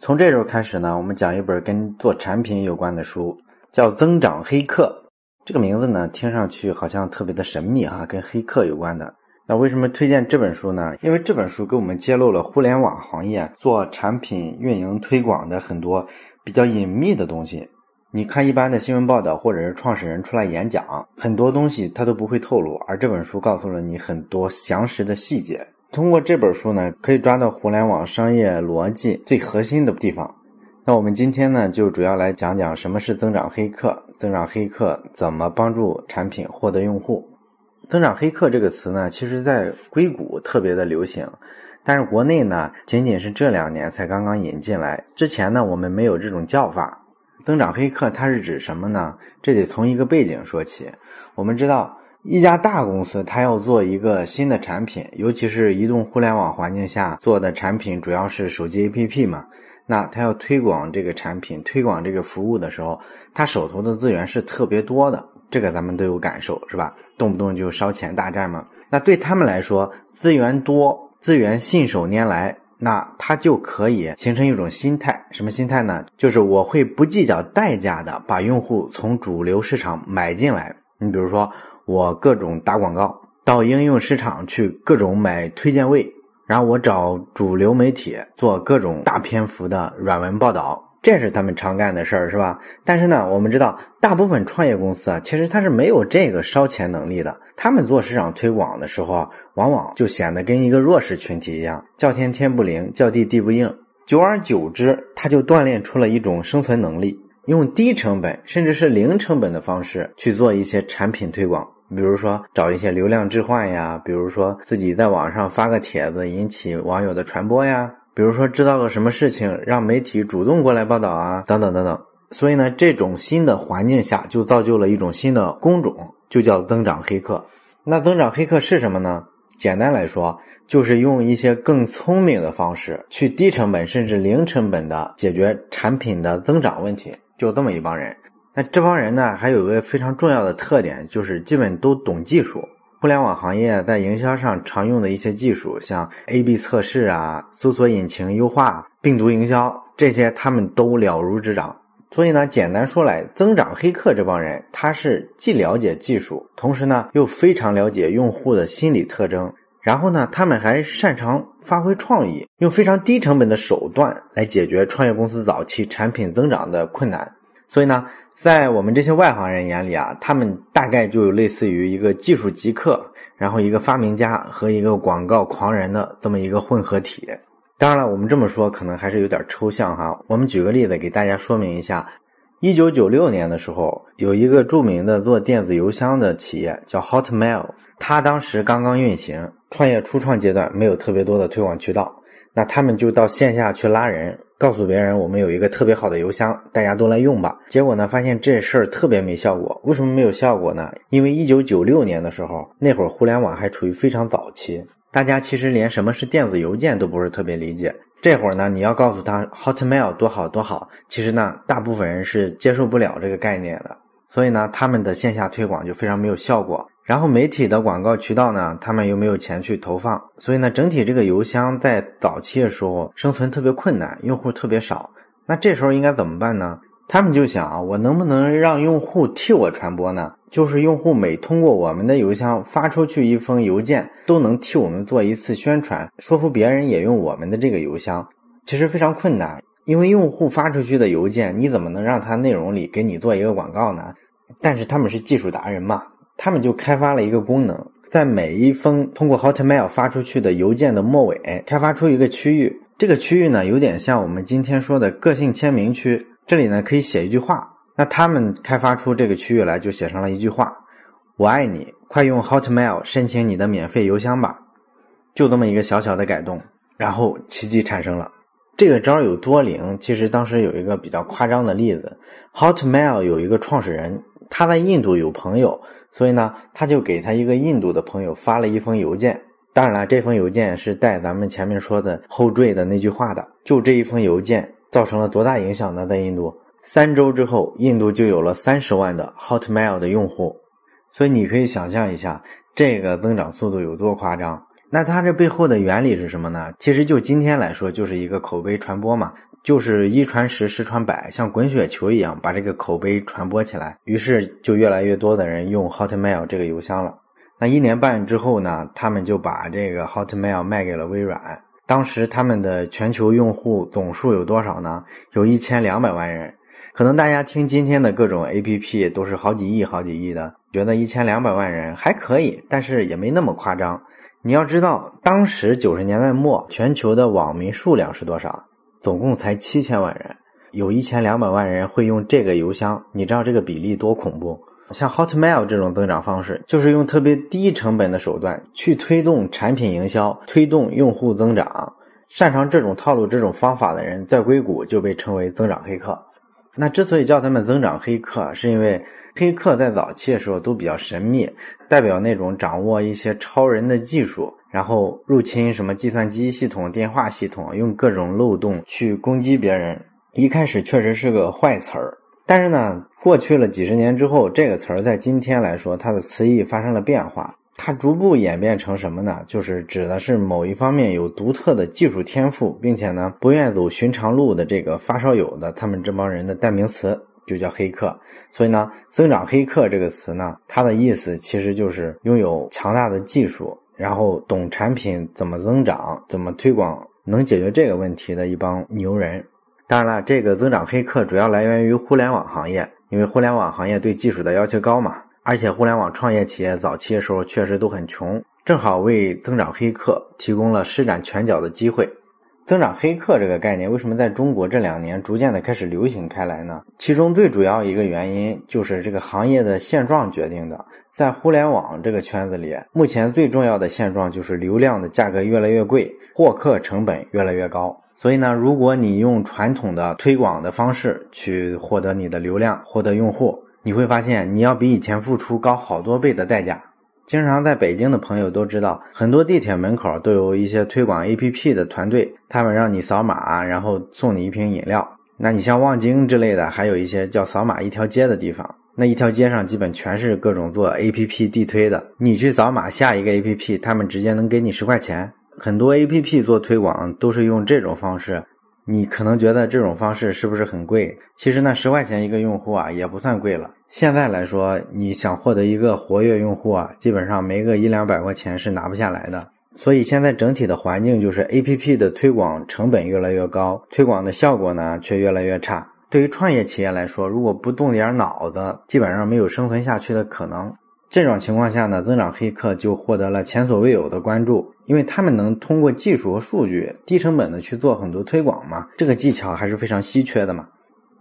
从这时候开始呢，我们讲一本跟做产品有关的书，叫《增长黑客》。这个名字呢，听上去好像特别的神秘啊，跟黑客有关的。那为什么推荐这本书呢？因为这本书给我们揭露了互联网行业做产品运营推广的很多比较隐秘的东西。你看一般的新闻报道或者是创始人出来演讲，很多东西他都不会透露，而这本书告诉了你很多详实的细节。通过这本书呢，可以抓到互联网商业逻辑最核心的地方。那我们今天呢，就主要来讲讲什么是增长黑客，增长黑客怎么帮助产品获得用户。增长黑客这个词呢，其实在硅谷特别的流行，但是国内呢，仅仅是这两年才刚刚引进来。之前呢，我们没有这种叫法。增长黑客它是指什么呢？这得从一个背景说起。我们知道。一家大公司，它要做一个新的产品，尤其是移动互联网环境下做的产品，主要是手机 APP 嘛。那它要推广这个产品、推广这个服务的时候，它手头的资源是特别多的，这个咱们都有感受，是吧？动不动就烧钱大战嘛。那对他们来说，资源多、资源信手拈来，那它就可以形成一种心态，什么心态呢？就是我会不计较代价的把用户从主流市场买进来。你比如说。我各种打广告，到应用市场去各种买推荐位，然后我找主流媒体做各种大篇幅的软文报道，这是他们常干的事儿，是吧？但是呢，我们知道大部分创业公司啊，其实它是没有这个烧钱能力的。他们做市场推广的时候啊，往往就显得跟一个弱势群体一样，叫天天不灵，叫地地不应。久而久之，他就锻炼出了一种生存能力。用低成本甚至是零成本的方式去做一些产品推广，比如说找一些流量置换呀，比如说自己在网上发个帖子引起网友的传播呀，比如说知道个什么事情让媒体主动过来报道啊，等等等等。所以呢，这种新的环境下就造就了一种新的工种，就叫增长黑客。那增长黑客是什么呢？简单来说，就是用一些更聪明的方式去低成本甚至零成本的解决产品的增长问题。就这么一帮人，那这帮人呢，还有个非常重要的特点，就是基本都懂技术。互联网行业在营销上常用的一些技术，像 A/B 测试啊、搜索引擎优化、病毒营销这些，他们都了如指掌。所以呢，简单说来，增长黑客这帮人，他是既了解技术，同时呢又非常了解用户的心理特征。然后呢，他们还擅长发挥创意，用非常低成本的手段来解决创业公司早期产品增长的困难。所以呢，在我们这些外行人眼里啊，他们大概就类似于一个技术极客，然后一个发明家和一个广告狂人的这么一个混合体。当然了，我们这么说可能还是有点抽象哈。我们举个例子给大家说明一下：一九九六年的时候，有一个著名的做电子邮箱的企业叫 Hotmail，它当时刚刚运行。创业初创阶段没有特别多的推广渠道，那他们就到线下去拉人，告诉别人我们有一个特别好的邮箱，大家都来用吧。结果呢，发现这事儿特别没效果。为什么没有效果呢？因为一九九六年的时候，那会儿互联网还处于非常早期，大家其实连什么是电子邮件都不是特别理解。这会儿呢，你要告诉他 Hotmail 多好多好，其实呢，大部分人是接受不了这个概念的。所以呢，他们的线下推广就非常没有效果。然后媒体的广告渠道呢，他们又没有钱去投放，所以呢，整体这个邮箱在早期的时候生存特别困难，用户特别少。那这时候应该怎么办呢？他们就想啊，我能不能让用户替我传播呢？就是用户每通过我们的邮箱发出去一封邮件，都能替我们做一次宣传，说服别人也用我们的这个邮箱。其实非常困难，因为用户发出去的邮件，你怎么能让他内容里给你做一个广告呢？但是他们是技术达人嘛。他们就开发了一个功能，在每一封通过 Hotmail 发出去的邮件的末尾，开发出一个区域。这个区域呢，有点像我们今天说的个性签名区。这里呢，可以写一句话。那他们开发出这个区域来，就写上了一句话：“我爱你，快用 Hotmail 申请你的免费邮箱吧。”就这么一个小小的改动，然后奇迹产生了。这个招有多灵？其实当时有一个比较夸张的例子：Hotmail 有一个创始人。他在印度有朋友，所以呢，他就给他一个印度的朋友发了一封邮件。当然了，这封邮件是带咱们前面说的后缀的那句话的。就这一封邮件造成了多大影响呢？在印度，三周之后，印度就有了三十万的 Hotmail 的用户。所以你可以想象一下，这个增长速度有多夸张。那它这背后的原理是什么呢？其实就今天来说，就是一个口碑传播嘛，就是一传十，十传百，像滚雪球一样把这个口碑传播起来。于是就越来越多的人用 Hotmail 这个邮箱了。那一年半之后呢，他们就把这个 Hotmail 卖给了微软。当时他们的全球用户总数有多少呢？有一千两百万人。可能大家听今天的各种 APP 都是好几亿、好几亿的，觉得一千两百万人还可以，但是也没那么夸张。你要知道，当时九十年代末，全球的网民数量是多少？总共才七千万人，有一千两百万人会用这个邮箱，你知道这个比例多恐怖？像 Hotmail 这种增长方式，就是用特别低成本的手段去推动产品营销，推动用户增长。擅长这种套路、这种方法的人，在硅谷就被称为增长黑客。那之所以叫他们增长黑客，是因为。黑客在早期的时候都比较神秘，代表那种掌握一些超人的技术，然后入侵什么计算机系统、电话系统，用各种漏洞去攻击别人。一开始确实是个坏词儿，但是呢，过去了几十年之后，这个词儿在今天来说，它的词义发生了变化，它逐步演变成什么呢？就是指的是某一方面有独特的技术天赋，并且呢，不愿走寻常路的这个发烧友的他们这帮人的代名词。就叫黑客，所以呢，增长黑客这个词呢，它的意思其实就是拥有强大的技术，然后懂产品怎么增长、怎么推广，能解决这个问题的一帮牛人。当然了，这个增长黑客主要来源于互联网行业，因为互联网行业对技术的要求高嘛，而且互联网创业企业早期的时候确实都很穷，正好为增长黑客提供了施展拳脚的机会。增长黑客这个概念为什么在中国这两年逐渐的开始流行开来呢？其中最主要一个原因就是这个行业的现状决定的。在互联网这个圈子里，目前最重要的现状就是流量的价格越来越贵，获客成本越来越高。所以呢，如果你用传统的推广的方式去获得你的流量、获得用户，你会发现你要比以前付出高好多倍的代价。经常在北京的朋友都知道，很多地铁门口都有一些推广 APP 的团队，他们让你扫码，然后送你一瓶饮料。那你像望京之类的，还有一些叫扫码一条街的地方，那一条街上基本全是各种做 APP 地推的。你去扫码下一个 APP，他们直接能给你十块钱。很多 APP 做推广都是用这种方式。你可能觉得这种方式是不是很贵？其实呢，十块钱一个用户啊，也不算贵了。现在来说，你想获得一个活跃用户啊，基本上没个一两百块钱是拿不下来的。所以现在整体的环境就是，A P P 的推广成本越来越高，推广的效果呢却越来越差。对于创业企业来说，如果不动点脑子，基本上没有生存下去的可能。这种情况下呢，增长黑客就获得了前所未有的关注，因为他们能通过技术和数据低成本的去做很多推广嘛，这个技巧还是非常稀缺的嘛。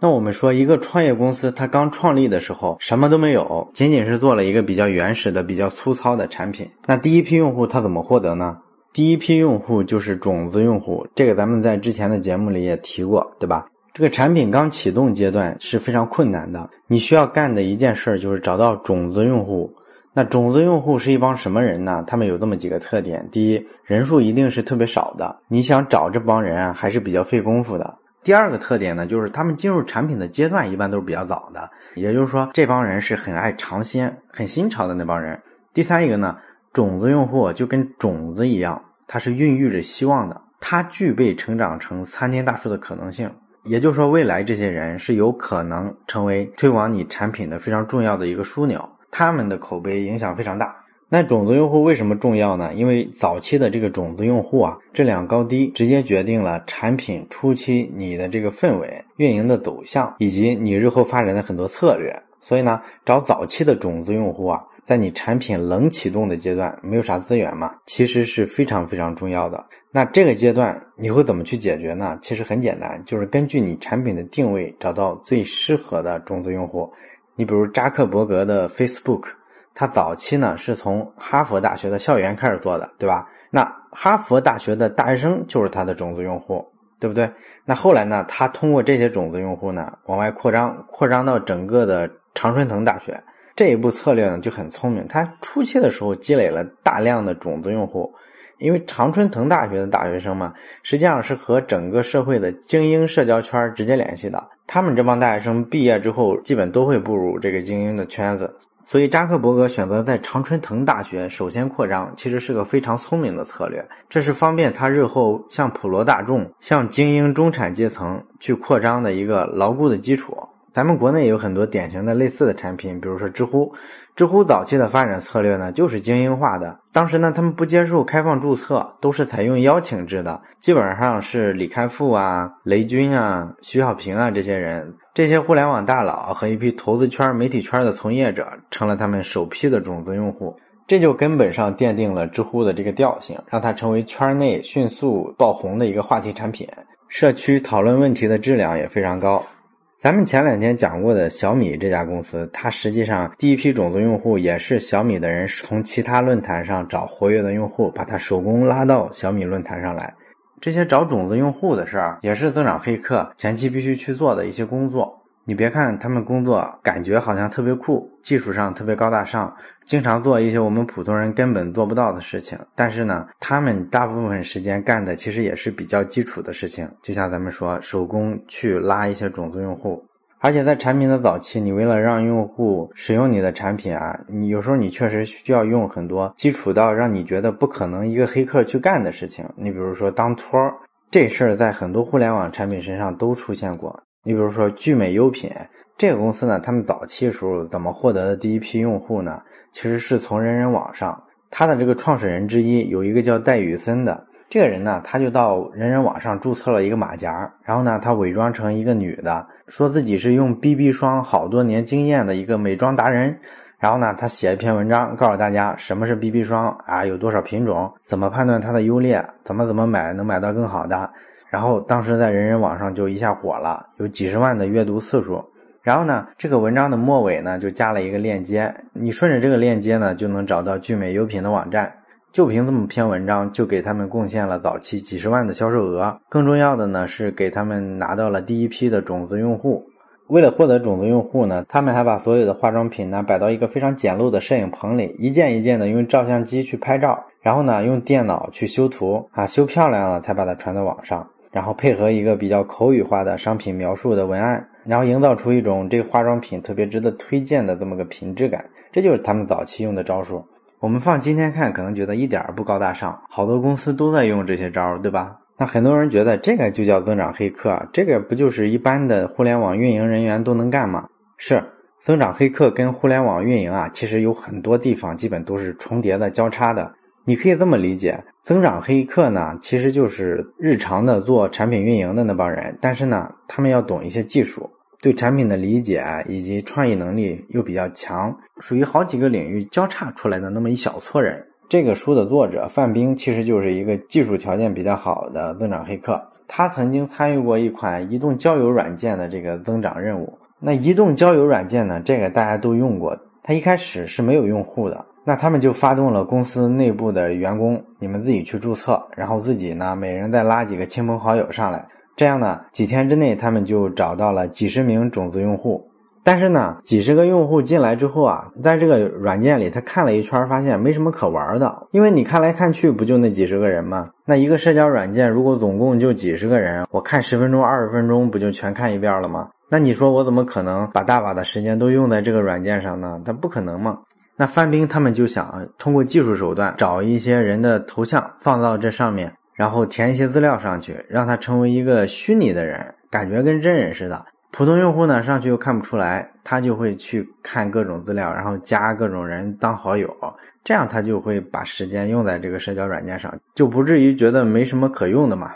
那我们说，一个创业公司它刚创立的时候什么都没有，仅仅是做了一个比较原始的、比较粗糙的产品。那第一批用户他怎么获得呢？第一批用户就是种子用户，这个咱们在之前的节目里也提过，对吧？这个产品刚启动阶段是非常困难的，你需要干的一件事就是找到种子用户。那种子用户是一帮什么人呢？他们有这么几个特点：第一，人数一定是特别少的，你想找这帮人啊，还是比较费功夫的；第二个特点呢，就是他们进入产品的阶段一般都是比较早的，也就是说，这帮人是很爱尝鲜、很新潮的那帮人；第三一个呢，种子用户就跟种子一样，它是孕育着希望的，它具备成长成参天大树的可能性。也就是说，未来这些人是有可能成为推广你产品的非常重要的一个枢纽。他们的口碑影响非常大。那种子用户为什么重要呢？因为早期的这个种子用户啊，质量高低直接决定了产品初期你的这个氛围、运营的走向以及你日后发展的很多策略。所以呢，找早期的种子用户啊，在你产品冷启动的阶段，没有啥资源嘛，其实是非常非常重要的。那这个阶段你会怎么去解决呢？其实很简单，就是根据你产品的定位，找到最适合的种子用户。你比如扎克伯格的 Facebook，他早期呢是从哈佛大学的校园开始做的，对吧？那哈佛大学的大学生就是他的种子用户，对不对？那后来呢，他通过这些种子用户呢往外扩张，扩张到整个的常春藤大学。这一步策略呢就很聪明，他初期的时候积累了大量的种子用户，因为常春藤大学的大学生嘛，实际上是和整个社会的精英社交圈直接联系的。他们这帮大学生毕业之后，基本都会步入这个精英的圈子，所以扎克伯格选择在常春藤大学首先扩张，其实是个非常聪明的策略。这是方便他日后向普罗大众、向精英中产阶层去扩张的一个牢固的基础。咱们国内有很多典型的类似的产品，比如说知乎。知乎早期的发展策略呢，就是精英化的。当时呢，他们不接受开放注册，都是采用邀请制的，基本上是李开复啊、雷军啊、徐小平啊这些人，这些互联网大佬和一批投资圈、媒体圈的从业者，成了他们首批的种子用户。这就根本上奠定了知乎的这个调性，让它成为圈内迅速爆红的一个话题产品。社区讨论问题的质量也非常高。咱们前两天讲过的小米这家公司，它实际上第一批种子用户也是小米的人从其他论坛上找活跃的用户，把它手工拉到小米论坛上来。这些找种子用户的事儿，也是增长黑客前期必须去做的一些工作。你别看他们工作感觉好像特别酷，技术上特别高大上，经常做一些我们普通人根本做不到的事情。但是呢，他们大部分时间干的其实也是比较基础的事情，就像咱们说手工去拉一些种子用户。而且在产品的早期，你为了让用户使用你的产品啊，你有时候你确实需要用很多基础到让你觉得不可能一个黑客去干的事情。你比如说当托儿这事儿，在很多互联网产品身上都出现过。你比如说聚美优品这个公司呢，他们早期时候怎么获得的第一批用户呢？其实是从人人网上，他的这个创始人之一有一个叫戴宇森的这个人呢，他就到人人网上注册了一个马甲，然后呢，他伪装成一个女的，说自己是用 BB 霜好多年经验的一个美妆达人，然后呢，他写一篇文章，告诉大家什么是 BB 霜啊，有多少品种，怎么判断它的优劣，怎么怎么买能买到更好的。然后当时在人人网上就一下火了，有几十万的阅读次数。然后呢，这个文章的末尾呢就加了一个链接，你顺着这个链接呢就能找到聚美优品的网站。就凭这么篇文章，就给他们贡献了早期几十万的销售额。更重要的呢是给他们拿到了第一批的种子用户。为了获得种子用户呢，他们还把所有的化妆品呢摆到一个非常简陋的摄影棚里，一件一件的用照相机去拍照，然后呢用电脑去修图啊，修漂亮了才把它传到网上。然后配合一个比较口语化的商品描述的文案，然后营造出一种这个化妆品特别值得推荐的这么个品质感，这就是他们早期用的招数。我们放今天看，可能觉得一点儿不高大上，好多公司都在用这些招，对吧？那很多人觉得这个就叫增长黑客，这个不就是一般的互联网运营人员都能干吗？是，增长黑客跟互联网运营啊，其实有很多地方基本都是重叠的、交叉的。你可以这么理解，增长黑客呢，其实就是日常的做产品运营的那帮人，但是呢，他们要懂一些技术，对产品的理解以及创意能力又比较强，属于好几个领域交叉出来的那么一小撮人。这个书的作者范冰其实就是一个技术条件比较好的增长黑客，他曾经参与过一款移动交友软件的这个增长任务。那移动交友软件呢，这个大家都用过，它一开始是没有用户的。那他们就发动了公司内部的员工，你们自己去注册，然后自己呢，每人再拉几个亲朋好友上来，这样呢，几天之内他们就找到了几十名种子用户。但是呢，几十个用户进来之后啊，在这个软件里他看了一圈，发现没什么可玩的，因为你看来看去不就那几十个人吗？那一个社交软件如果总共就几十个人，我看十分钟、二十分钟不就全看一遍了吗？那你说我怎么可能把大把的时间都用在这个软件上呢？它不可能嘛。那范冰他们就想通过技术手段找一些人的头像放到这上面，然后填一些资料上去，让他成为一个虚拟的人，感觉跟真人似的。普通用户呢上去又看不出来，他就会去看各种资料，然后加各种人当好友，这样他就会把时间用在这个社交软件上，就不至于觉得没什么可用的嘛。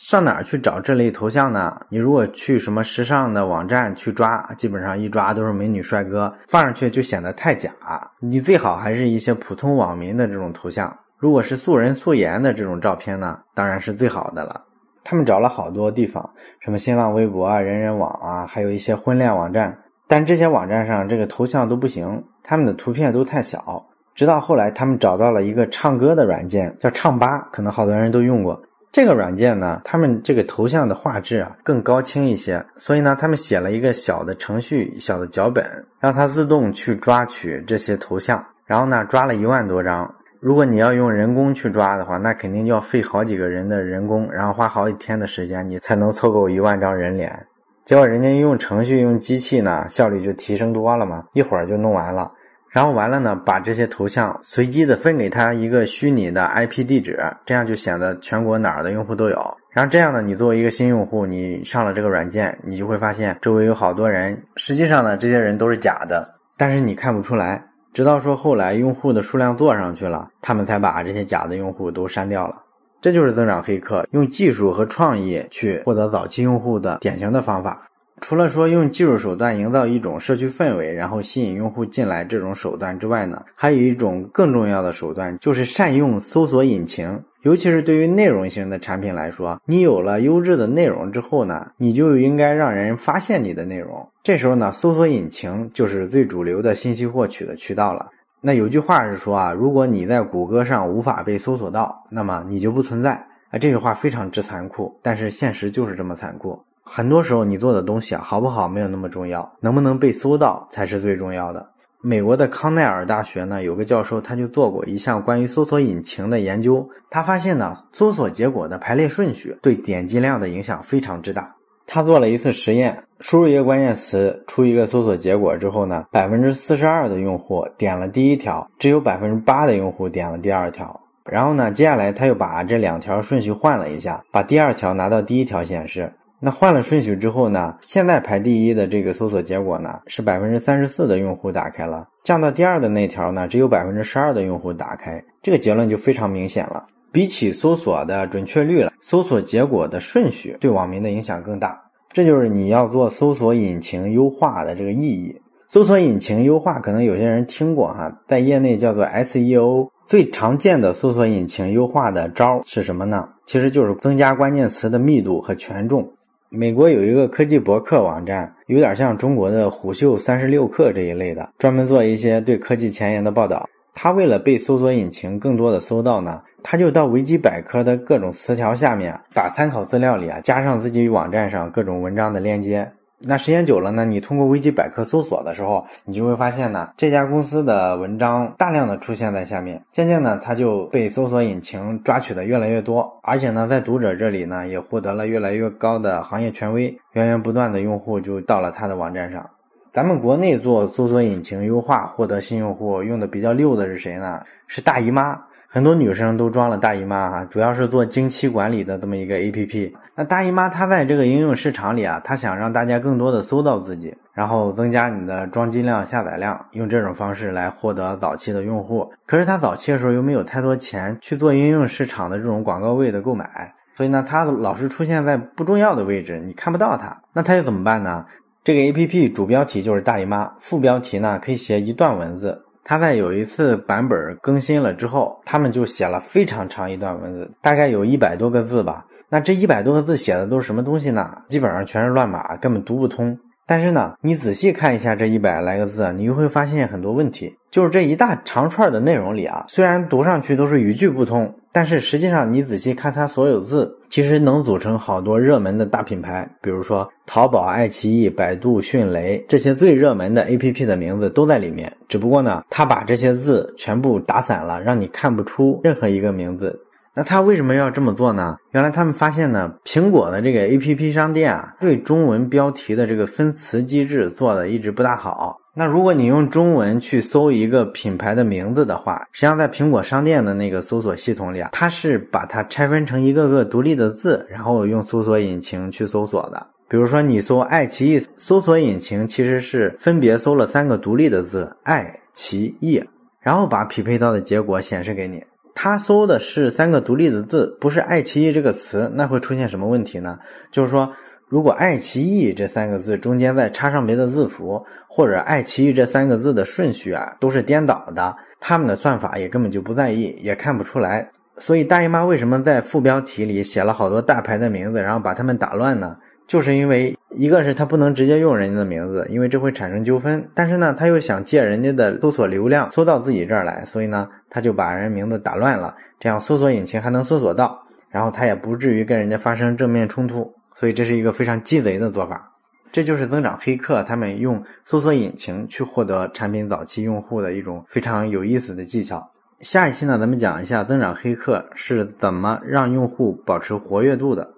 上哪儿去找这类头像呢？你如果去什么时尚的网站去抓，基本上一抓都是美女帅哥，放上去就显得太假。你最好还是一些普通网民的这种头像。如果是素人素颜的这种照片呢，当然是最好的了。他们找了好多地方，什么新浪微博啊、人人网啊，还有一些婚恋网站，但这些网站上这个头像都不行，他们的图片都太小。直到后来，他们找到了一个唱歌的软件，叫唱吧，可能好多人都用过。这个软件呢，他们这个头像的画质啊更高清一些，所以呢，他们写了一个小的程序、小的脚本，让它自动去抓取这些头像，然后呢，抓了一万多张。如果你要用人工去抓的话，那肯定就要费好几个人的人工，然后花好几天的时间，你才能凑够一万张人脸。结果人家用程序、用机器呢，效率就提升多了嘛，一会儿就弄完了。然后完了呢，把这些头像随机的分给他一个虚拟的 IP 地址，这样就显得全国哪儿的用户都有。然后这样呢，你作为一个新用户，你上了这个软件，你就会发现周围有好多人，实际上呢，这些人都是假的，但是你看不出来。直到说后来用户的数量做上去了，他们才把这些假的用户都删掉了。这就是增长黑客用技术和创意去获得早期用户的典型的方法。除了说用技术手段营造一种社区氛围，然后吸引用户进来这种手段之外呢，还有一种更重要的手段，就是善用搜索引擎。尤其是对于内容型的产品来说，你有了优质的内容之后呢，你就应该让人发现你的内容。这时候呢，搜索引擎就是最主流的信息获取的渠道了。那有句话是说啊，如果你在谷歌上无法被搜索到，那么你就不存在。啊，这句话非常之残酷，但是现实就是这么残酷。很多时候，你做的东西啊，好不好没有那么重要，能不能被搜到才是最重要的。美国的康奈尔大学呢，有个教授他就做过一项关于搜索引擎的研究，他发现呢，搜索结果的排列顺序对点击量的影响非常之大。他做了一次实验，输入一个关键词，出一个搜索结果之后呢，百分之四十二的用户点了第一条，只有百分之八的用户点了第二条。然后呢，接下来他又把这两条顺序换了一下，把第二条拿到第一条显示。那换了顺序之后呢？现在排第一的这个搜索结果呢，是百分之三十四的用户打开了，降到第二的那条呢，只有百分之十二的用户打开。这个结论就非常明显了。比起搜索的准确率了，搜索结果的顺序对网民的影响更大。这就是你要做搜索引擎优化的这个意义。搜索引擎优化可能有些人听过哈，在业内叫做 SEO。最常见的搜索引擎优化的招是什么呢？其实就是增加关键词的密度和权重。美国有一个科技博客网站，有点像中国的虎嗅三十六氪这一类的，专门做一些对科技前沿的报道。他为了被搜索引擎更多的搜到呢，他就到维基百科的各种词条下面，把参考资料里啊加上自己网站上各种文章的链接。那时间久了呢，你通过维基百科搜索的时候，你就会发现呢，这家公司的文章大量的出现在下面，渐渐呢它就被搜索引擎抓取的越来越多，而且呢，在读者这里呢，也获得了越来越高的行业权威，源源不断的用户就到了他的网站上。咱们国内做搜索引擎优化获得新用户用的比较溜的是谁呢？是大姨妈。很多女生都装了大姨妈哈，主要是做经期管理的这么一个 A P P。那大姨妈她在这个应用市场里啊，她想让大家更多的搜到自己，然后增加你的装机量、下载量，用这种方式来获得早期的用户。可是她早期的时候又没有太多钱去做应用市场的这种广告位的购买，所以呢，它老是出现在不重要的位置，你看不到它。那她又怎么办呢？这个 A P P 主标题就是大姨妈，副标题呢可以写一段文字。他在有一次版本更新了之后，他们就写了非常长一段文字，大概有一百多个字吧。那这一百多个字写的都是什么东西呢？基本上全是乱码，根本读不通。但是呢，你仔细看一下这一百来个字，你又会发现很多问题。就是这一大长串的内容里啊，虽然读上去都是语句不通，但是实际上你仔细看它所有字，其实能组成好多热门的大品牌，比如说淘宝、爱奇艺、百度、迅雷这些最热门的 APP 的名字都在里面。只不过呢，它把这些字全部打散了，让你看不出任何一个名字。那他为什么要这么做呢？原来他们发现呢，苹果的这个 A P P 商店啊，对中文标题的这个分词机制做的一直不大好。那如果你用中文去搜一个品牌的名字的话，实际上在苹果商店的那个搜索系统里啊，它是把它拆分成一个个独立的字，然后用搜索引擎去搜索的。比如说你搜爱奇艺，搜索引擎其实是分别搜了三个独立的字爱奇艺，然后把匹配到的结果显示给你。它搜的是三个独立的字，不是爱奇艺这个词，那会出现什么问题呢？就是说，如果爱奇艺这三个字中间再插上别的字符，或者爱奇艺这三个字的顺序啊都是颠倒的，他们的算法也根本就不在意，也看不出来。所以大姨妈为什么在副标题里写了好多大牌的名字，然后把他们打乱呢？就是因为一个是他不能直接用人家的名字，因为这会产生纠纷。但是呢，他又想借人家的搜索流量搜到自己这儿来，所以呢，他就把人名字打乱了，这样搜索引擎还能搜索到，然后他也不至于跟人家发生正面冲突。所以这是一个非常鸡贼的做法。这就是增长黑客他们用搜索引擎去获得产品早期用户的一种非常有意思的技巧。下一期呢，咱们讲一下增长黑客是怎么让用户保持活跃度的。